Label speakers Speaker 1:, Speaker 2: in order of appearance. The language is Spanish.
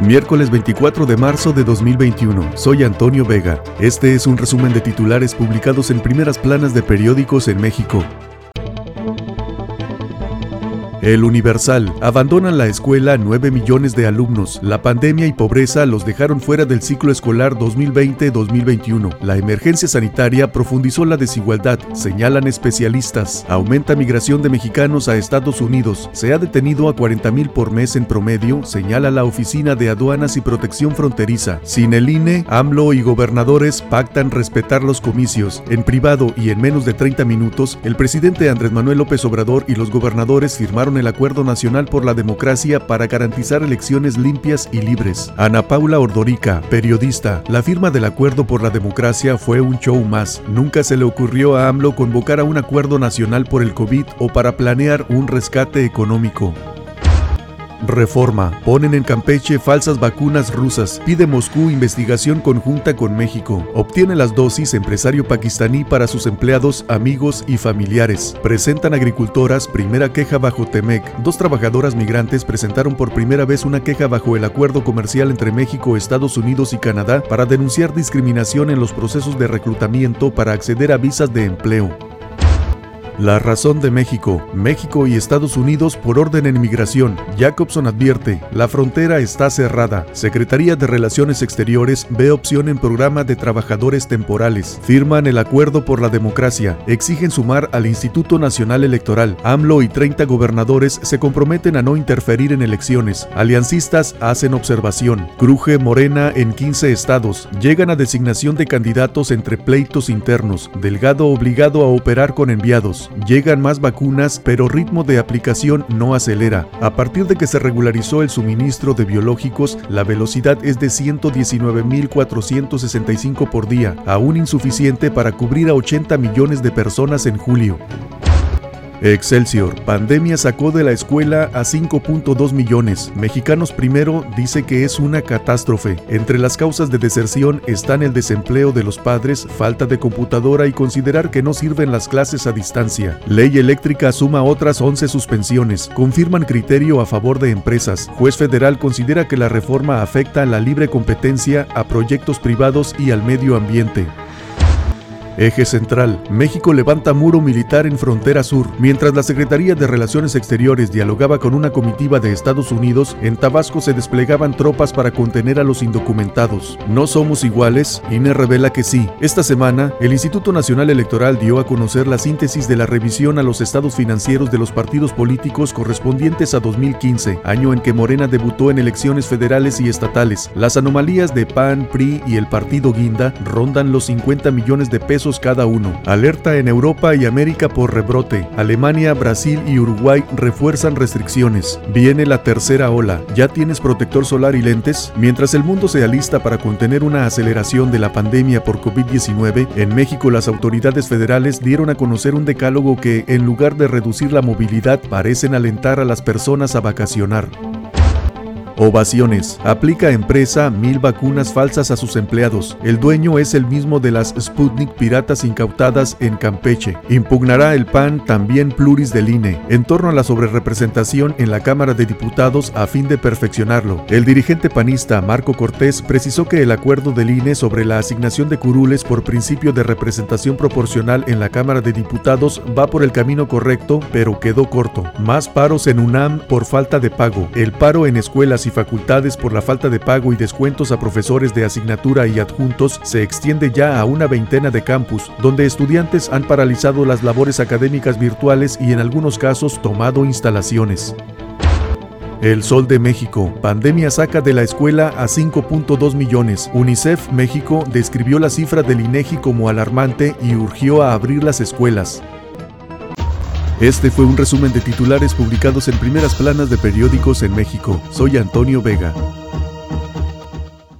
Speaker 1: Miércoles 24 de marzo de 2021. Soy Antonio Vega. Este es un resumen de titulares publicados en primeras planas de periódicos en México. El Universal. Abandonan la escuela 9 millones de alumnos. La pandemia y pobreza los dejaron fuera del ciclo escolar 2020-2021. La emergencia sanitaria profundizó la desigualdad, señalan especialistas. Aumenta migración de mexicanos a Estados Unidos. Se ha detenido a 40 mil por mes en promedio, señala la Oficina de Aduanas y Protección Fronteriza. Sin el INE, AMLO y gobernadores pactan respetar los comicios. En privado y en menos de 30 minutos, el presidente Andrés Manuel López Obrador y los gobernadores firmaron el Acuerdo Nacional por la Democracia para garantizar elecciones limpias y libres. Ana Paula Ordorica, periodista, la firma del Acuerdo por la Democracia fue un show más. Nunca se le ocurrió a AMLO convocar a un acuerdo nacional por el COVID o para planear un rescate económico. Reforma. Ponen en Campeche falsas vacunas rusas. Pide Moscú investigación conjunta con México. Obtiene las dosis empresario pakistaní para sus empleados, amigos y familiares. Presentan agricultoras primera queja bajo Temec. Dos trabajadoras migrantes presentaron por primera vez una queja bajo el acuerdo comercial entre México, Estados Unidos y Canadá para denunciar discriminación en los procesos de reclutamiento para acceder a visas de empleo. La razón de México, México y Estados Unidos por orden en migración. Jacobson advierte, la frontera está cerrada. Secretaría de Relaciones Exteriores ve opción en programa de trabajadores temporales. Firman el acuerdo por la democracia. Exigen sumar al Instituto Nacional Electoral. AMLO y 30 gobernadores se comprometen a no interferir en elecciones. Aliancistas hacen observación. Cruje Morena en 15 estados. Llegan a designación de candidatos entre pleitos internos. Delgado obligado a operar con enviados. Llegan más vacunas, pero ritmo de aplicación no acelera. A partir de que se regularizó el suministro de biológicos, la velocidad es de 119.465 por día, aún insuficiente para cubrir a 80 millones de personas en julio. Excelsior, pandemia sacó de la escuela a 5.2 millones. Mexicanos Primero dice que es una catástrofe. Entre las causas de deserción están el desempleo de los padres, falta de computadora y considerar que no sirven las clases a distancia. Ley eléctrica suma otras 11 suspensiones. Confirman criterio a favor de empresas. Juez federal considera que la reforma afecta a la libre competencia, a proyectos privados y al medio ambiente. Eje central. México levanta muro militar en frontera sur. Mientras la Secretaría de Relaciones Exteriores dialogaba con una comitiva de Estados Unidos, en Tabasco se desplegaban tropas para contener a los indocumentados. ¿No somos iguales? INE revela que sí. Esta semana, el Instituto Nacional Electoral dio a conocer la síntesis de la revisión a los estados financieros de los partidos políticos correspondientes a 2015, año en que Morena debutó en elecciones federales y estatales. Las anomalías de PAN, PRI y el partido Guinda rondan los 50 millones de pesos cada uno. Alerta en Europa y América por rebrote. Alemania, Brasil y Uruguay refuerzan restricciones. Viene la tercera ola. ¿Ya tienes protector solar y lentes? Mientras el mundo se alista para contener una aceleración de la pandemia por COVID-19, en México las autoridades federales dieron a conocer un decálogo que, en lugar de reducir la movilidad, parecen alentar a las personas a vacacionar. Ovaciones. Aplica empresa mil vacunas falsas a sus empleados. El dueño es el mismo de las Sputnik piratas incautadas en Campeche. Impugnará el PAN también pluris del INE en torno a la sobrerepresentación en la Cámara de Diputados a fin de perfeccionarlo. El dirigente panista Marco Cortés precisó que el acuerdo del INE sobre la asignación de curules por principio de representación proporcional en la Cámara de Diputados va por el camino correcto, pero quedó corto. Más paros en UNAM por falta de pago. El paro en escuelas facultades por la falta de pago y descuentos a profesores de asignatura y adjuntos se extiende ya a una veintena de campus, donde estudiantes han paralizado las labores académicas virtuales y en algunos casos tomado instalaciones. El Sol de México. Pandemia saca de la escuela a 5.2 millones. UNICEF México describió la cifra del INEGI como alarmante y urgió a abrir las escuelas. Este fue un resumen de titulares publicados en primeras planas de periódicos en México. Soy Antonio Vega.